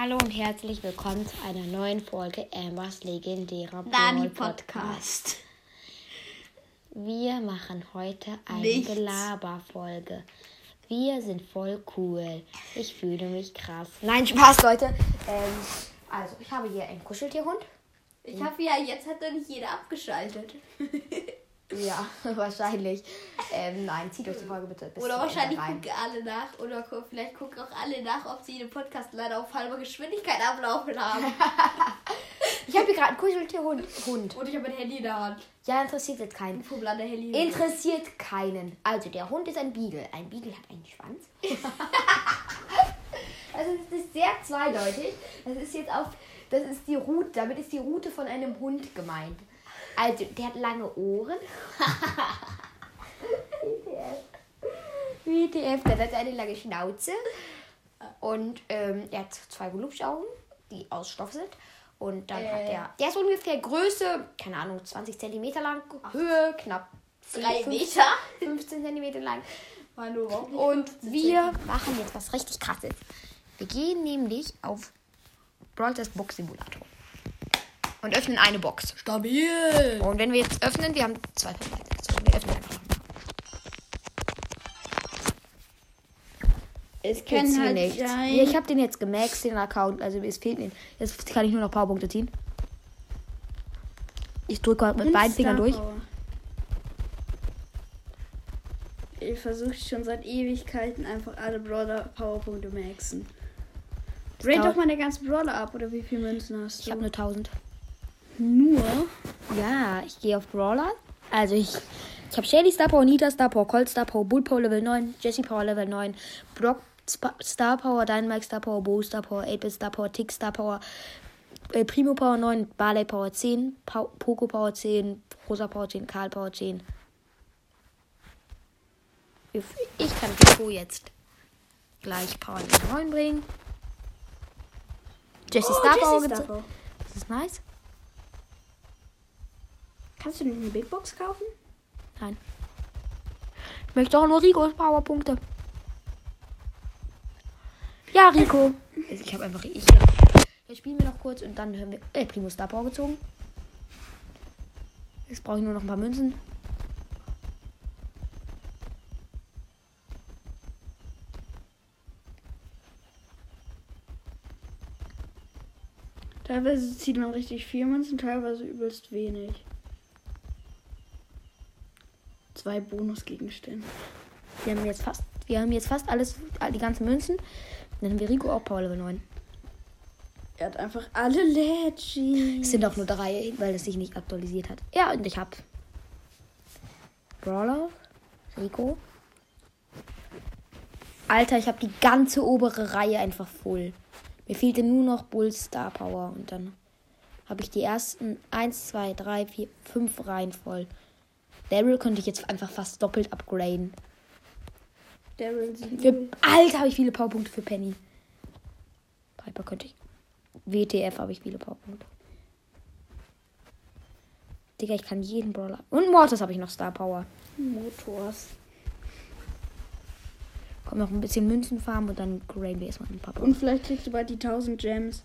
Hallo und herzlich willkommen zu einer neuen Folge Ambers legendärer Brawl Podcast. Wir machen heute eine Nichts. Gelaberfolge. Wir sind voll cool. Ich fühle mich krass. Nein, Spaß, Leute. Ähm, also, ich habe hier einen Kuscheltierhund. Ich habe ja, jetzt hat doch nicht jeder abgeschaltet. Ja, wahrscheinlich. Ähm, nein, zieht euch die Folge bitte bis Oder wahrscheinlich rein. gucken alle nach. Oder gu- vielleicht gucken auch alle nach, ob sie den Podcast leider auf halber Geschwindigkeit ablaufen haben. Ich habe hier gerade einen Kuscheltierhund. Hund. Und ich habe ein Handy in der Hand. Ja, interessiert jetzt keinen. Ein Pummel Handy. Interessiert keinen. Also, der Hund ist ein Beagle. Ein Beagle hat einen Schwanz. also, das ist sehr zweideutig. Das ist jetzt auf. Das ist die Route. Damit ist die Route von einem Hund gemeint. Also, der hat lange Ohren. WTF, der hat eine lange Schnauze. Und ähm, er hat zwei Glubschaugen, die aus Stoff sind. Und dann hat Äh. er. Der ist ungefähr Größe, keine Ahnung, 20 cm lang, Höhe knapp 10, Drei 15 Meter. 15 cm lang. Nicht Und 15 wir machen jetzt was richtig krasses. Wir gehen nämlich auf Brawl Box Simulator. Und öffnen eine Box. Stabil. Und wenn wir jetzt öffnen, wir haben zwei Verbleibende. Also wir öffnen einfach noch. Es Jetzt halt nichts. Ja, ich habe den jetzt gemaxt, den Account. Also es fehlt mir. Jetzt kann ich nur noch Powerpunkte ziehen. Ich drücke gerade mit beiden Fingern durch. Ich versuche schon seit Ewigkeiten einfach alle Brawler Powerpunkte maxen. Rate doch mal der ganze Brawler ab, oder wie viele Münzen hast Ich du? habe nur 1000. nur. Ja, ich gehe auf Brawler. Also ich, ich habe Shelly Star Power, Nita Star Power, Colt Star Power, Bull Power Level 9, Jesse Power Level 9, Brock Star Power, Dynamite Star Power, Bo Star Power, 8-Bit Star Power, Tick Star Power, äh, Primo Power 9, Barley Power 10, Pau Poco Power 10, Rosa Power 10, Karl Power 10. Ich kann Poco jetzt gleich Power Level 9 bringen. Jesse Star Jessie Power Star gibt's. Power. Das ist nice. Kannst du nicht eine Big Box kaufen? Nein. Ich möchte auch nur Ricos Powerpunkte. Ja, Rico. Also ich habe einfach. Ich, jetzt spielen wir noch kurz und dann hören wir. Äh, Primo Star Power gezogen. Jetzt brauche ich nur noch ein paar Münzen. Teilweise zieht man richtig viel Münzen, teilweise übelst wenig. Zwei Bonusgegenstände. Wir haben jetzt fast. Wir haben jetzt fast alles, all- die ganzen Münzen. Dann haben wir Rico auch Power Level 9. Er hat einfach alle Legis. Es sind auch nur drei, weil es sich nicht aktualisiert hat. Ja, und ich hab Brawler, Rico. Alter, ich habe die ganze obere Reihe einfach voll. Mir fehlte nur noch Bull Star Power und dann habe ich die ersten 1, 2, 3, 4, 5 Reihen voll. Daryl könnte ich jetzt einfach fast doppelt upgraden. Daryl sieht Für, Alter, habe ich viele Powerpunkte für Penny. Piper könnte ich. WTF habe ich viele Powerpunkte. Digga, ich kann jeden Brawler. Und Mortis habe ich noch Star Power. Motors. Komm noch ein bisschen Münzen farmen und dann graden wir erstmal einen Papa. Und vielleicht kriegst du bald die 1000 Gems.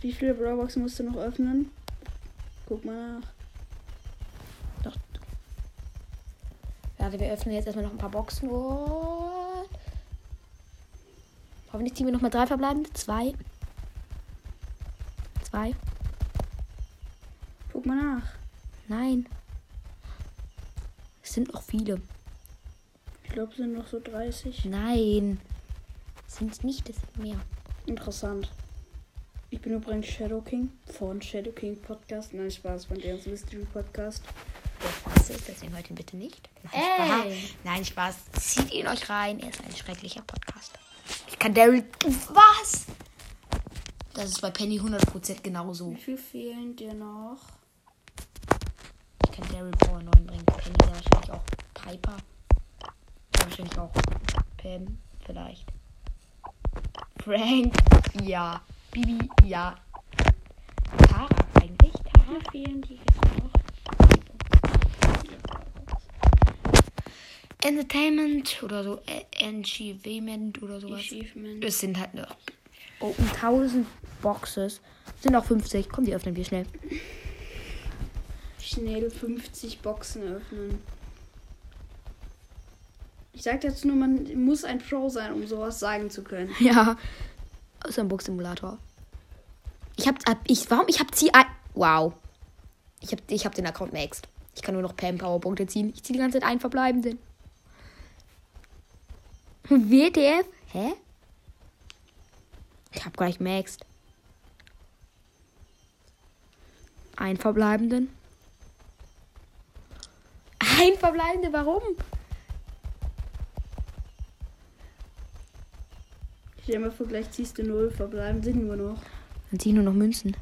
Wie viele Brawlboxen musst du noch öffnen? Guck mal nach. Warte, wir öffnen jetzt erstmal noch ein paar Boxen. Und Hoffentlich ziehen wir noch mal drei verbleibende. Zwei. Zwei. Guck mal nach. Nein. Es sind noch viele. Ich glaube, es sind noch so 30. Nein. Es sind nicht, es sind mehr. Interessant. Ich bin übrigens Shadow King von Shadow King Podcast. Nein, Spaß von deren Mystery Podcast. Ist, deswegen ihn bitte nicht. Nein, Ey. Spaß. Nein, Spaß. Zieht ihn euch rein. Er ist ein schrecklicher Podcast. Ich kann Daryl. Was? Das ist bei Penny 100% genauso. Wie viel fehlen dir noch? Ich kann Daryl Power 9 bringen. Penny ja wahrscheinlich auch. Piper. Wahrscheinlich auch. Pam. Vielleicht. Frank. Ja. Bibi. Ja. Tara eigentlich. Tara. Fehlen dir jetzt Entertainment oder so. Ä- Achievement oder sowas. Achievement. Es sind halt noch. Oh, 1000 Boxes. Sind auch 50. Komm, die öffnen wir schnell. Schnell 50 Boxen öffnen. Ich sag dazu nur, man muss ein Pro sein, um sowas sagen zu können. Ja. Aus einem Box-Simulator. Ich hab. Ich, warum? Ich hab sie. ein- Wow. Ich hab, ich hab den Account maxed. Ich kann nur noch Pam Powerpunkte ziehen. Ich ziehe die ganze Zeit einen verbleibenden. WTF? Hä? Ich hab gleich maxed. Ein verbleibenden. Ein verbleibende, warum? Stell dir mal vor, gleich ziehst du null, verbleiben sind nur noch. Dann zieh ich nur noch Münzen.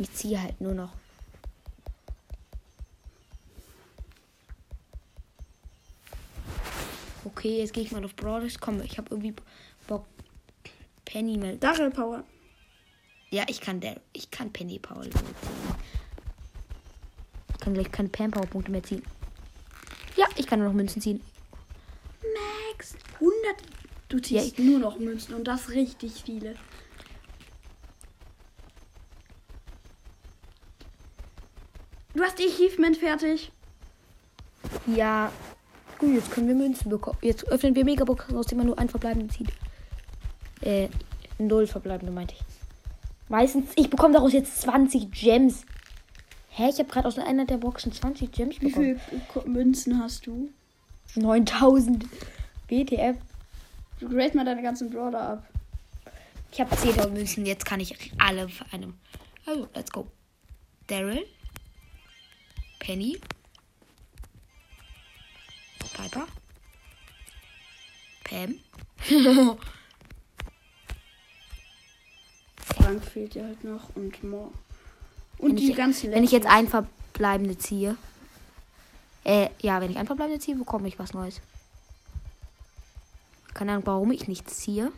Ich ziehe halt nur noch. Okay, jetzt gehe ich mal auf Broaders. Komm, ich habe irgendwie Bock. Penny mal. Daryl Power. Ja, ich kann der. Ich kann Penny Power ziehen. Ich kann gleich keine Pam Power Punkte mehr ziehen. Ja, ich kann nur noch Münzen ziehen. Max. 100. Du ziehst nur noch Münzen und das richtig viele. Du hast die Achievement fertig. Ja. Gut, jetzt können wir Münzen bekommen. Jetzt öffnen wir Megaboxen, aus denen man nur einen verbleibenden zieht. Äh, null verbleibende meinte ich. Meistens, ich bekomme daraus jetzt 20 Gems. Hä, ich habe gerade aus einer der Boxen 20 Gems Wie bekommen. viele Ko- Münzen hast du? 9000. WTF. Du grade mal deine ganzen Brawler ab. Ich habe 10.000 Münzen, jetzt kann ich alle für einem. Also, let's go. Daryl. Penny. Piper. Pam. Frank fehlt dir halt noch und more. Und Wenn die ich- ganzen Wenn ich jetzt ein verbleibende ziehe. Äh, ja, wenn ich ein verbleibende ziehe, bekomme ich was Neues. Keine Ahnung, warum ich nichts ziehe.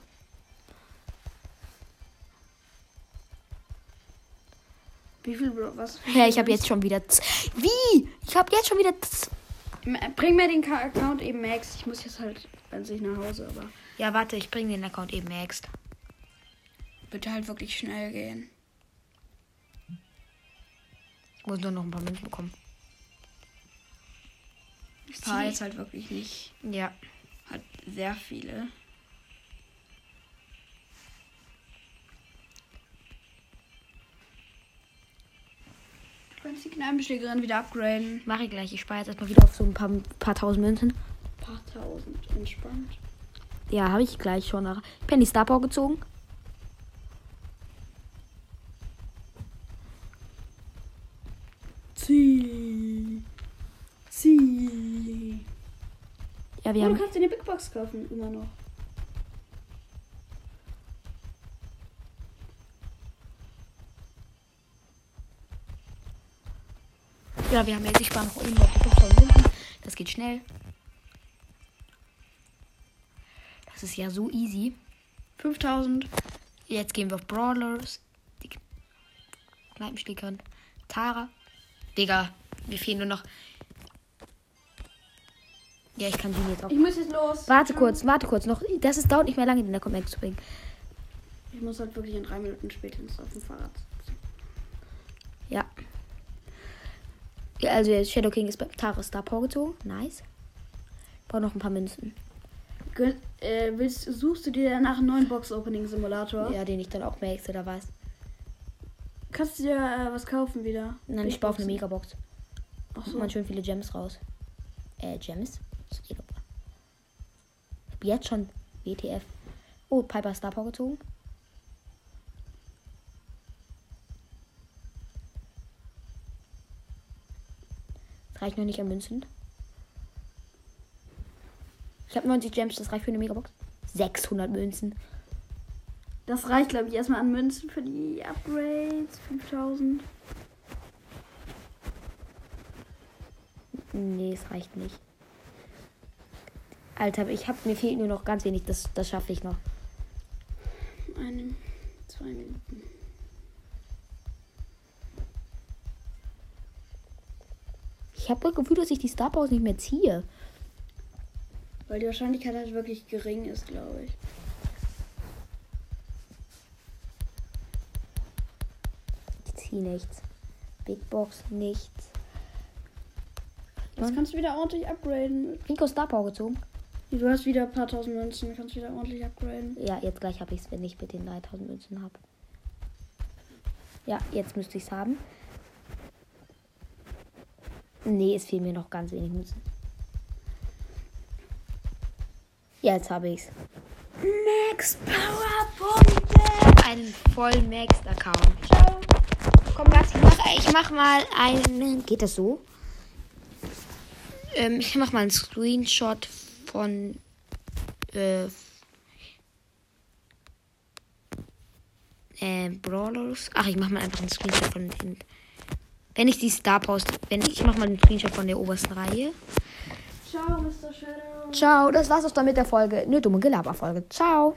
Was? Ja, ich habe jetzt schon wieder. Wie? Ich habe jetzt schon wieder. Bring mir den Ka- Account eben Max. Ich muss jetzt halt an sich nach Hause, aber Ja, warte, ich bringe den Account eben next. bitte halt wirklich schnell gehen. Ich muss nur noch ein paar Münzen bekommen. Ich zahle jetzt halt wirklich nicht. Ja. Halt sehr viele. Du die Kneipenschlägerin wieder upgraden. Mache ich gleich. Ich spare jetzt erstmal wieder auf so ein paar, paar tausend Münzen. Ein paar tausend. Entspannt. Ja, habe ich gleich schon nach Penny Star Power gezogen. Zieh. Zieh. Ja, wir Oh, du haben. kannst dir eine Big Box kaufen, immer noch. Ja, wir haben jetzt. Ich spare noch eben auf die 5000 Münzen. Das geht schnell. Das ist ja so easy. 5000. Jetzt gehen wir auf Brawlers. Die Kneipenschlägerin. Tara. Digga, wir fehlen nur noch. Ja, ich kann sie jetzt auch. Ich muss jetzt los. Warte kurz, warte kurz. Noch, das ist, dauert nicht mehr lange, den der Comeback zu bringen. Ich muss halt wirklich in drei Minuten spätestens auf dem Fahrrad also jetzt Shadow King ist bei Tara Star Power gezogen. Nice. Brauche noch ein paar Münzen. Gön äh, willst, suchst du dir danach einen neuen Box-Opening-Simulator? Ja, den ich dann auch max oder was. Kannst du dir äh, was kaufen wieder? Nein, ich baue auf eine Megabox. Ach so. man schön viele Gems raus. Äh, Gems? Ich hab jetzt schon WTF. Oh, Piper Star Power gezogen. Reicht noch nicht an Münzen. Ich habe 90 Gems, das reicht für eine Megabox. 600 Münzen. Das reicht, glaube ich, erstmal an Münzen für die Upgrades. 5000. Nee, es reicht nicht. Alter, ich hab, mir fehlt nur noch ganz wenig. Das, das schaffe ich noch. Ich habe das Gefühl, dass ich die Star Powers nicht mehr ziehe. Weil die Wahrscheinlichkeit halt wirklich gering ist, glaube ich. Ich ziehe nichts. Big Box, nichts. Jetzt kannst du wieder ordentlich upgraden. Rico Star Power gezogen. Du hast wieder ein paar tausend Münzen, kannst wieder ordentlich upgraden. Ja, jetzt gleich habe ich es, wenn ich mit den 3000 Münzen habe. Ja, jetzt müsste ich es haben. Nee, es fehlen mir noch ganz wenig Münzen. Ja, jetzt habe ich's. Max Powerpunkte! Einen voll Maxed Account. Ciao. Komm, Max, ich mach, ich mach mal einen. Geht das so? Ähm, ich mach mal einen Screenshot von. Äh, äh, Brawlers. Ach, ich mach mal einfach einen Screenshot von den. Wenn ich die Star Post. Wenn ich, mach mal einen Screenshot von der obersten Reihe. Ciao, Mr. Shadow. Ciao, das war's auch dann mit der Folge. Nö, dumme Gelaberfolge. Ciao.